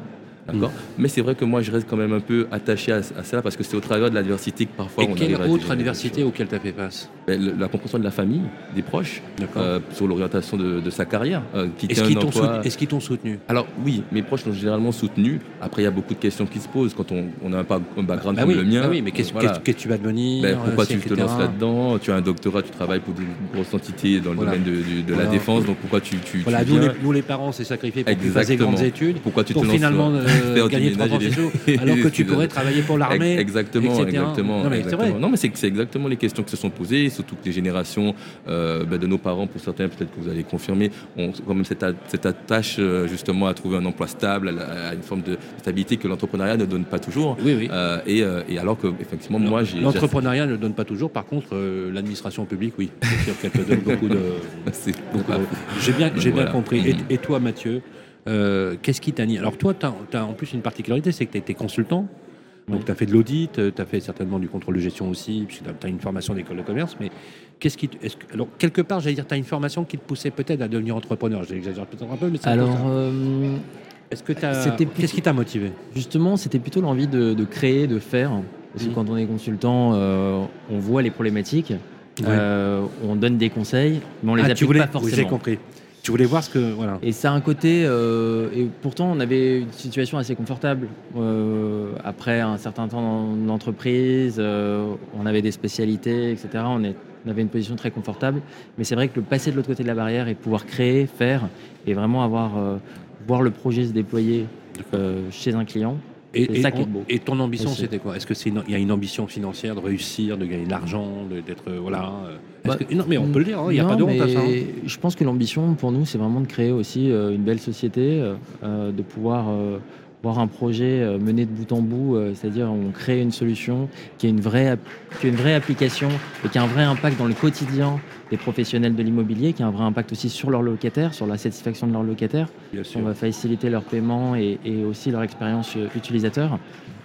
D'accord Mm. Mais c'est vrai que moi, je reste quand même un peu attaché à, à ça parce que c'est au travers de l'adversité que parfois Et on quelle autre adversité auquel tu as fait face Ben, le- La compréhension de la famille, des proches, euh, sur l'orientation de, de sa carrière. euh, Est-ce qu'ils t'ont soutenu, soutenu? Alors oui, mes proches sont généralement soutenus. Après, il y a beaucoup de questions qui se posent quand on, on a un, background Bah comme oui, le mien. bah oui, mais qu'est-ce Voilà. qu'est-ce que tu vas devenir Ben, pourquoi euh, tu te lances là-dedans? Tu as un doctorat, tu travailles pour des grosses entités dans le Voilà. domaine de, du- de Voilà. la défense, donc pourquoi tu, tu, Voilà, tu nous les, nous les parents, c'est sacrifié pour fasses des grandes études, Pourquoi tu te lances finalement euh, gagner 3 ménage ans et chez des- eux, alors que tu pourrais travailler pour l'armée. Exactement, etc. exactement. Non, mais c'est vrai. exactement. Non, mais c'est exactement les questions qui se sont posées, surtout que les générations euh, ben, de nos parents, pour certains, peut-être que vous allez confirmer, ont quand même cette, a- cette attache euh, justement à trouver un emploi stable, à, une forme de stabilité que l'entrepreneuriat ne donne pas toujours. Oui, oui. Euh, et, et alors que, effectivement, moi, j'ai. L'entrepreneuriat ne donne pas toujours, par contre, l'administration publique, oui. C'est sûr qu'elle te donne beaucoup de. J'ai bien, j'ai bien compris. Et, et toi, Mathieu, euh, qu'est-ce qui t'a Alors, toi, tu as, en plus une particularité, c'est que tu été consultant. Donc, Oui. tu as fait de l'audit, tu as fait certainement du contrôle de gestion aussi, puisque tu as une formation d'école de commerce. Mais qu'est-ce qui. que- alors, quelque part, j'allais dire, tu as une formation qui te poussait peut-être à devenir entrepreneur. J'exagère peut-être un peu, mais c'est Alors, euh, est-ce que Qu'est-ce qui t'a motivé? Justement, c'était plutôt l'envie de, de créer, de faire. Parce que Mhm. quand on est consultant, euh, on voit les problématiques, euh, on donne des conseils, mais on les Ah, tu applique voulais, pas oui, J'ai forcément. compris. Tu voulais voir ce que. Voilà. Et ça a un côté. euh, et pourtant, on avait une situation assez confortable. Euh, après un certain temps dans l'entreprise, euh, on avait des spécialités, etc. On, est- on avait une position très confortable. Mais c'est vrai que le passer de l'autre côté de la barrière et pouvoir créer, faire, et vraiment avoir. euh, voir le projet se déployer euh, chez un client, Et, C'est et ça qui est on- beau. et ton ambition, c'était quoi? Est-ce que c'est il y a une ambition financière de réussir, de gagner de l'argent, d'être euh, voilà euh, Bah, que- Non, mais on peut le dire. hein, Il n'y a pas de honte à ça. hein. Je pense que l'ambition pour nous, c'est vraiment de créer aussi euh, une belle société, de pouvoir voir un projet euh, mené de bout en bout, euh, c'est-à-dire on crée une solution qui a une vraie, app- qui a une vraie application et qui a un vrai impact dans le quotidien des professionnels de l'immobilier, qui a un vrai impact aussi sur leurs locataires, sur la satisfaction de leurs locataires. On va faciliter leur paiement et, et aussi leur expérience euh, utilisateur.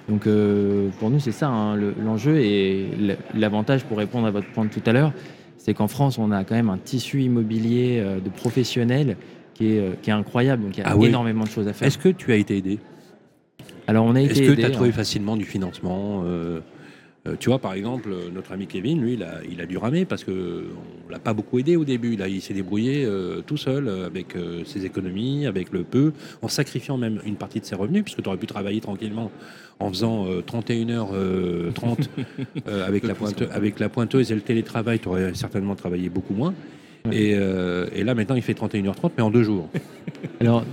Donc euh, pour nous, c'est ça hein, le- l'enjeu et l'avantage pour répondre à votre point de tout à l'heure, c'est qu'en France, on a quand même un tissu immobilier de professionnels qui est, qui est incroyable. Donc il y a Ah oui. énormément de choses à faire. Est-ce que tu as été aidé? Alors on a Est-ce que tu as trouvé hein. facilement du financement euh, euh, tu vois, par exemple, notre ami Kevin, lui, il a, il a dû ramer parce que on l'a pas beaucoup aidé au début. Là, il s'est débrouillé euh, tout seul avec euh, ses économies, avec le peu, en sacrifiant même une partie de ses revenus, puisque tu aurais pu travailler tranquillement en faisant euh, 31h30 euh, avec, la pointe, avec la pointeuse et le télétravail, tu aurais certainement travaillé beaucoup moins. Et, euh, et là, maintenant, il fait 31h30, mais en deux jours. Alors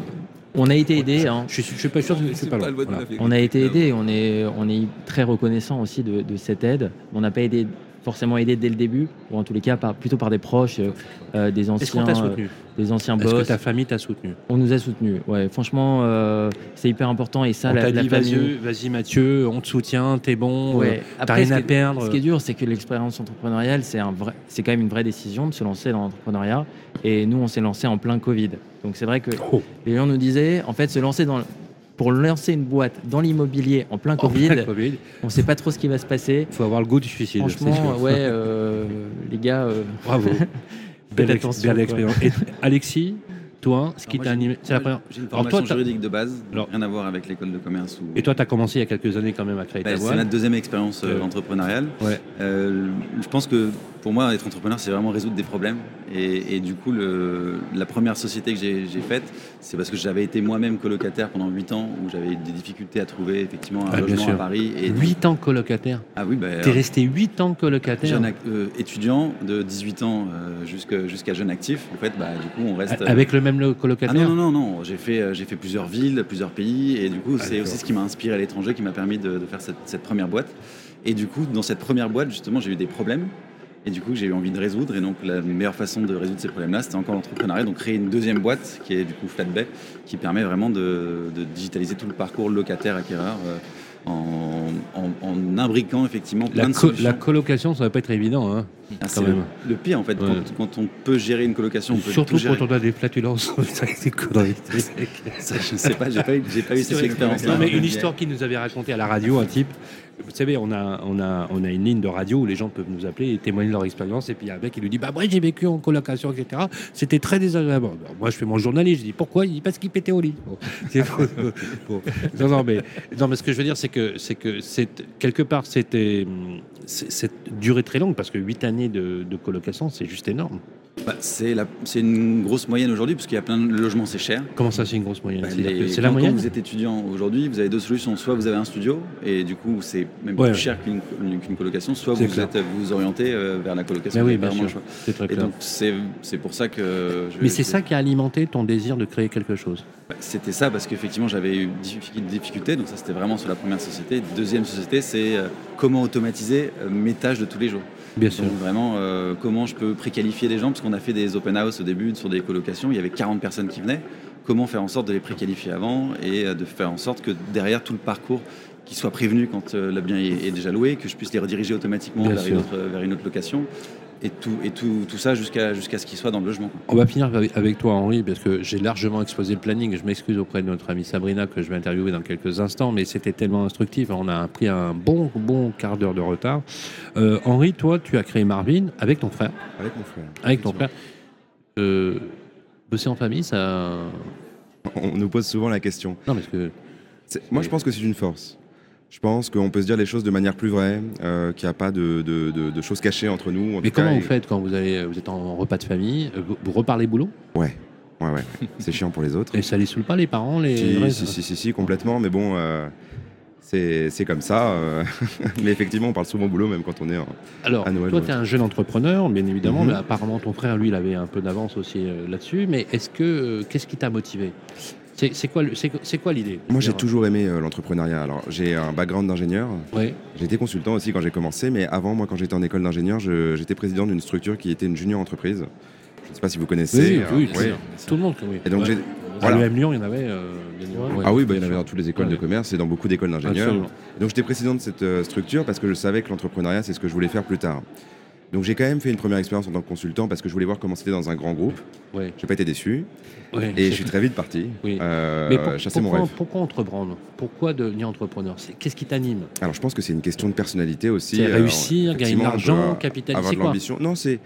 on a été aidés. hein. Je suis, je suis pas sûr, je suis pas loin. Voilà. On a été aidé, on est, on est très reconnaissant aussi de, de cette aide. On n'a pas, aidé- forcément aidé dès le début, ou en tous les cas par, plutôt par des proches, euh, euh, des Est-ce qu'on anciens, t'a euh, soutenu des anciens Est-ce que boss. ta famille t'a soutenu On nous a soutenus. Ouais, franchement, euh, c'est hyper important et ça, On la, la dit famille. vas-y, Mathieu, on te soutient, t'es bon, Ouais. euh, t'as Après, rien à perdre. Ce qui est dur, c'est que l'expérience entrepreneuriale, c'est un vrai, c'est quand même une vraie décision de se lancer dans l'entrepreneuriat. Et nous, on s'est lancé en plein Covid. Donc c'est vrai que Oh. les gens nous disaient, en fait, se lancer dans pour lancer une boîte dans l'immobilier en plein En Covid, plein Covid, on ne sait pas trop ce qui va se passer. faut avoir le goût du suicide. c'est Franchement, ouais, euh, les gars. euh, Bravo. Belle, ex- expérience. Et Alexis, toi, ce qui t'a animé, c'est la première. J'ai une toi, formation juridique de base, Alors- rien à voir avec l'école de commerce. Ou... Et toi, tu as commencé il y a quelques années quand même à créer Bah, ta c'est boîte. ma deuxième expérience euh, Euh, entrepreneuriale. Ouais. Euh, je pense que pour moi, être entrepreneur, c'est vraiment résoudre des problèmes. Et, et du coup, le- la première société que j'ai faite, c'est parce que j'avais été moi-même colocataire pendant 8 ans, où j'avais eu des difficultés à trouver effectivement un Ah, logement sûr. à Paris. Et 8 ans colocataire. Ah oui, bah, T'es resté 8 ans colocataire. jeune euh, étudiant de 18 ans euh, jusqu'à jeune actif. En fait, bah, du coup, on reste. euh, Avec le même Ah colocataire non, non, non, non. j'ai fait, euh, fait plusieurs villes, plusieurs pays, et du coup, c'est Ah, d'accord. aussi ce qui m'a inspiré à l'étranger, qui m'a permis de, de faire cette, cette première boîte. Et du coup, dans cette première boîte, justement, j'ai eu des problèmes, et du coup, j'ai eu envie de résoudre, et donc la meilleure façon de résoudre ces problèmes-là, c'était encore l'entrepreneuriat, donc créer une deuxième boîte, qui est du coup Flatbay, qui permet vraiment de, de digitaliser tout le parcours locataire-acquéreur. euh, en, en- en imbriquant effectivement plein La, de co- solutions. la colocation, ça va pas être évident. Hein. Ah, c'est quand le, même. le pire en fait, Ouais. quand, quand on peut gérer une colocation, on peut Surtout tout gérer. quand on a des flatulences. ça, je sais pas, j'ai pas eu, j'ai pas eu cette expérience. Non, mais une histoire qu'il nous avait racontée à la radio, un type. Vous savez, on a, on, a, on a une ligne de radio où les gens peuvent nous appeler et témoigner de leur expérience. Et puis il y a un mec qui lui dit Bah, moi, j'ai vécu en colocation, etc. C'était très désagréable. Moi, je fais mon journaliste. Je dis Pourquoi? Il dit Parce qu'il pétait au lit. Non, non, mais, non, mais ce que je veux dire, c'est que, c'est que c'est, quelque part, c'était c'est durée très longue parce que 8 années de, de colocation, c'est juste énorme. Bah, c'est la- c'est une grosse moyenne aujourd'hui, parce qu'il y a plein de logements, c'est cher. Comment ça, c'est une grosse moyenne Bah, les- C'est quand- la moyenne Quand vous êtes étudiant aujourd'hui, vous avez deux solutions. Soit vous avez un studio, et du coup, c'est même Ouais, plus ouais. cher qu'une qu'une colocation, soit C'est vous clair. êtes, vous, orientez euh, vers la colocation. Mais vous oui, bien sûr. C'est très Et clair. donc, c'est c'est pour ça que. je- Mais c'est je- ça qui a alimenté ton désir de créer quelque chose. Bah, C'était ça parce qu'effectivement j'avais eu difficulté, difficulté, donc ça c'était vraiment sur la première société. Deuxième société, c'est euh, comment automatiser euh, mes tâches de tous les jours. Bien sûr. Donc vraiment euh, comment je peux préqualifier les gens, parce qu'on a fait des open house au début sur des colocations, il y avait 40 personnes qui venaient. Comment faire en sorte de les préqualifier avant et euh, de faire en sorte que derrière tout le parcours qu'ils soient prévenus quand euh, le bien est, est déjà loué, que je puisse les rediriger automatiquement vers une, autre, vers une autre location? Et tout, et tout, tout ça jusqu'à jusqu'à ce qu'ils soient dans le logement. On va finir avec- toi, Henri, parce que j'ai largement exposé le planning. Je m'excuse auprès de notre amie Sabrina, que je vais interviewer dans quelques instants, mais c'était tellement instructif. On a pris un bon, bon quart d'heure de retard. Euh, Henri, toi, tu as créé Marvin avec ton frère. Avec mon frère. Avec ton frère. Euh, bosser en famille, ça. On nous pose souvent la question. Non, parce que. Moi, je pense que c'est une force. Je pense qu'on peut se dire les choses de manière plus vraie, euh, qu'il n'y a pas de, de- de- de choses cachées entre nous. en Mais cas, comment et- vous faites quand vous, allez, vous êtes en repas de famille euh, vous, vous reparlez boulot? Ouais, ouais, ouais. c'est chiant pour les autres. Et ça les saoule pas, les parents les... Si, si, si, si, si, complètement. Mais bon, euh, c'est comme ça. euh. mais effectivement, on parle souvent boulot, même quand on est en. Alors, à Noël, toi, tu es un jeune entrepreneur, bien évidemment, Mhm. mais apparemment, ton frère, lui, il avait un peu d'avance aussi euh, là-dessus. Mais est-ce que. euh, Qu'est-ce qui t'a motivé? C'est quoi, l'idée Moi, j'ai toujours aimé euh, l'entrepreneuriat. Alors, j'ai un background d'ingénieur. Ouais. J'ai été consultant aussi quand j'ai commencé, mais avant, moi, quand j'étais en école d'ingénieur, j'étais président d'une structure qui était une junior entreprise. Je ne sais pas si vous connaissez. Oui, oui, euh, oui, ouais. sûr. Tout le monde, oui. Et donc, Ouais. À Voilà. l'EM Lyon, il y en avait. euh, sûr. Ouais, Ah oui, bah, il y en avait dans toutes les écoles Ouais. de commerce et dans beaucoup d'écoles d'ingénieurs. Donc j'étais président de cette euh, structure parce que je savais que l'entrepreneuriat, c'est ce que je voulais faire plus tard. Donc j'ai quand même fait une première expérience en tant que consultant parce que je voulais voir comment c'était dans un grand groupe. Ouais. J'ai pas été déçu Ouais. et je suis très vite parti Oui. euh, Mais pour- chasser mon pourquoi, rêve. pourquoi entreprendre? Pourquoi devenir entrepreneur? Qu'est-ce qui t'anime? Alors je pense que c'est une question de personnalité aussi. C'est Euh, réussir, gagner de l'argent, capitaliser Avoir de l'ambition. Non, c'est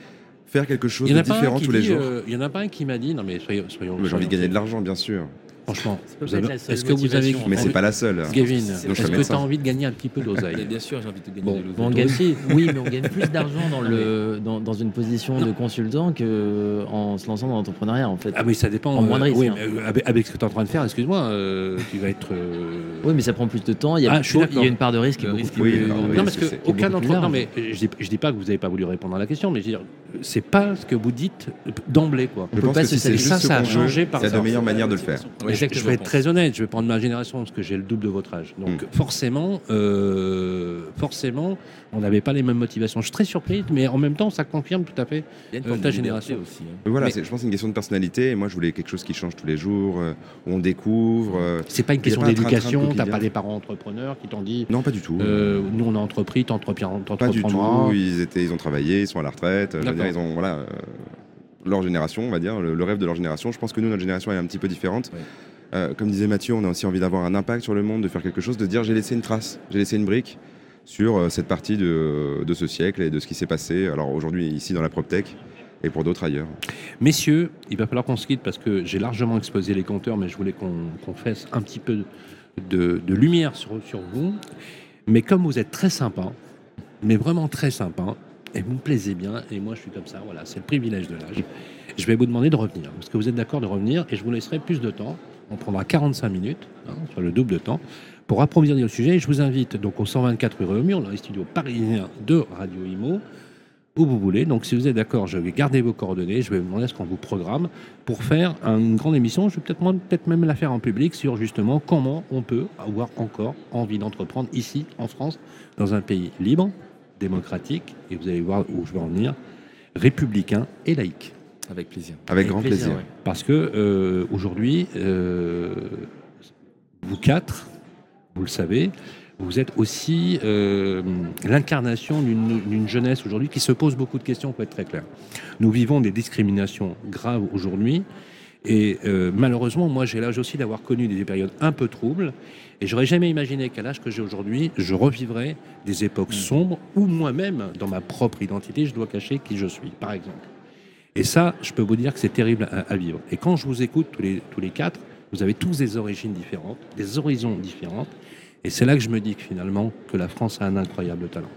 faire quelque chose de différent tous les jours. euh, Il y en a pas un qui m'a dit, non mais soyons, soyons J'ai envie de gagner de l'argent, bien sûr. Franchement, la est-ce que vous avez Mais c'est pas la seule. Gavin, je est-ce que tu as envie de gagner un petit peu Mais d'oseille bien sûr, j'ai envie de gagner Bon, de On l'oseille. gagne, oui, mais on gagne plus d'argent dans, le, dans, dans une position de consultant qu'en se lançant dans l'entrepreneuriat, en fait. Ah oui, ça dépend. En moins de euh, risque, oui, hein. mais, euh, avec, avec ce que tu es en train de faire, excuse-moi, euh, tu vas être. euh, Oui, mais ça prend plus de temps. Il y a, Ah, je suis il y a une part de risque. Le risque, plus- oui, euh, non, parce c'est- que c'est aucun entrepreneur. Mais euh, je dis, je dis pas que vous n'avez pas voulu répondre à la question, mais je veux dire, c'est pas ce que vous dites d'emblée, quoi. Je pense que c'est ça, ça a changé par il y a de ça. meilleures manières de le faire. Je, je vais être très honnête, je vais prendre ma génération parce que j'ai le double de votre âge. Donc Mm. forcément, euh, forcément, on n'avait pas les mêmes motivations. Je suis très surpris, mais en même temps, ça confirme tout à fait. Il y a une Euh, ta génération. aussi. hein. Voilà, Mais- je pense que c'est une question de personnalité. Et moi, je voulais quelque chose qui change tous les jours, euh, où on découvre. euh, C'est pas une question d'éducation. T'as pas des parents entrepreneurs qui t'ont dit. Non, pas du tout. euh, nous, on a entrepris, t'entreprendras. pas du tout. Ils, étaient, ils ont travaillé, ils sont à la retraite. Je veux D'accord. dire, ils ont voilà, euh, leur génération, on va dire, le, le rêve de leur génération. Je pense que nous, notre génération est un petit peu différente. Euh, comme disait Mathieu, on a aussi envie d'avoir un impact sur le monde, de faire quelque chose, de dire j'ai laissé une trace, j'ai laissé une brique sur euh, cette partie de, de ce siècle et de ce qui s'est passé. Alors aujourd'hui, ici dans la PropTech et pour d'autres ailleurs. Messieurs, il va falloir qu'on se quitte parce que j'ai largement exposé les compteurs, mais je voulais qu'on fasse un petit peu de, de lumière sur, sur vous. Mais comme vous êtes très sympa, mais vraiment très sympa, et vous me plaisez bien, et moi je suis comme ça, voilà, c'est le privilège de l'âge, je vais vous demander de revenir. Parce que vous êtes d'accord de revenir, et je vous laisserai plus de temps. On prendra 45 minutes, hein, soit le double de temps, pour approfondir le sujet. Et je vous invite donc au 124 rue dans les studios parisiens de Radio Imo, où vous voulez. Donc, si vous êtes d'accord, je vais garder vos coordonnées. Je vais vous demander ce qu'on vous programme pour faire une grande émission. Je vais peut-être même la faire en public sur justement comment on peut avoir encore envie d'entreprendre ici en France, dans un pays libre, démocratique, et vous allez voir où je veux en venir, républicain et laïque. Avec plaisir. Avec, grand plaisir. ouais. Parce que euh, aujourd'hui, euh, vous quatre, vous le savez, vous êtes aussi euh, l'incarnation d'une d'une jeunesse aujourd'hui qui se pose beaucoup de questions, pour être très clair. Nous vivons des discriminations graves aujourd'hui. Et euh, malheureusement, moi, j'ai l'âge aussi d'avoir connu des périodes un peu troubles. Et j'aurais jamais imaginé qu'à l'âge que j'ai aujourd'hui, je revivrais des époques sombres où moi-même, dans ma propre identité, je dois cacher qui je suis, par exemple. Et ça, je peux vous dire que c'est terrible à, à vivre. Et quand je vous écoute tous les, tous les quatre, vous avez tous des origines différentes, des horizons différentes. Et c'est là que je me dis que finalement, que la France a un incroyable talent.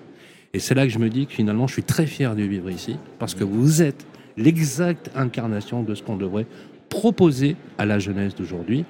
Et c'est là que je me dis que finalement, je suis très fier de vivre ici, parce que vous êtes l'exacte incarnation de ce qu'on devrait proposer à la jeunesse d'aujourd'hui.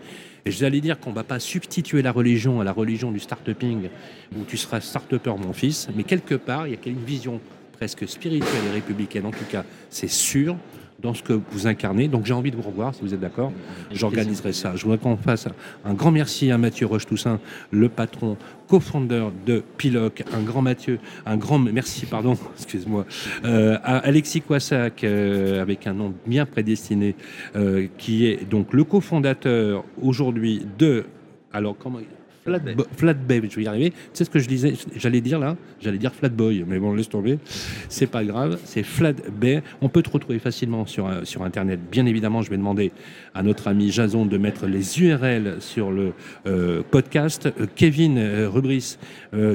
Et je vais aller dire qu'on ne va pas substituer la religion à la religion du start-uping, où tu seras start-upper, mon fils, mais quelque part, il y a une vision presque spirituelle et républicaine, en tout cas, c'est sûr, dans ce que vous incarnez. Donc j'ai envie de vous revoir, si vous êtes d'accord. J'organiserai ça. Je voudrais qu'on fasse un grand merci à Mathieu Roche-Toussaint, le patron, co-founder de Piloc. Un grand Mathieu, un grand merci, pardon, excuse-moi, euh, à Alexis Coissac, euh, avec un nom bien prédestiné, euh, qui est donc le cofondateur aujourd'hui de. Alors, comment. Flatboy, Flatbay, je vais y arriver. Tu sais ce que je disais J'allais dire là? J'allais dire Flatboy, mais bon, laisse tomber. C'est pas grave, c'est Flatbay. On peut te retrouver facilement sur, euh, sur Internet. Bien évidemment, je vais demander à notre ami Jason de mettre les URL sur le euh, podcast. Euh, Kevin Rubris,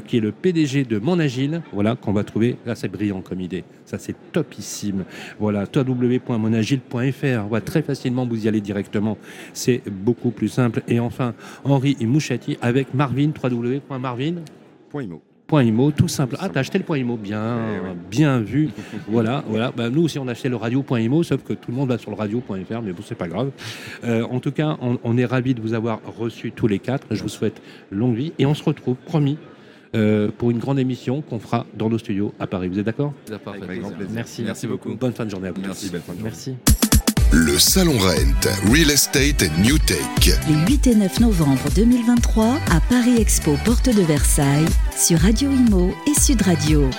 qui est le PDG de Mon Agile, voilà, qu'on va trouver. Là, c'est brillant comme idée. Ça, c'est topissime. Voilà, www.monagile.fr. Voilà, très facilement, vous y allez directement. C'est beaucoup plus simple. Et enfin, Henri Mouchati avec Marvin, www.marvin. Point IMO. Point IMO, tout simple. Ah, t'as acheté le point IMO, bien, Eh oui. bien vu. voilà, voilà. Bah, nous aussi, on a acheté le radio.imo, sauf que tout le monde va sur le radio.fr, mais bon, c'est pas grave. Euh, en tout cas, on, on est ravis de vous avoir reçus tous les quatre. Je vous souhaite longue vie et on se retrouve, promis, euh, pour une grande émission qu'on fera dans nos studios à Paris. Vous êtes d'accord? C'est parfait. Avec grand plaisir. Merci. Merci beaucoup. Bonne fin de journée à vous. Merci. Belle fin de journée. Merci. Le Salon Rent, Real Estate New Tech. Les 8 et 9 novembre 2023 à Paris Expo Porte de Versailles sur Radio Imo et Sud Radio.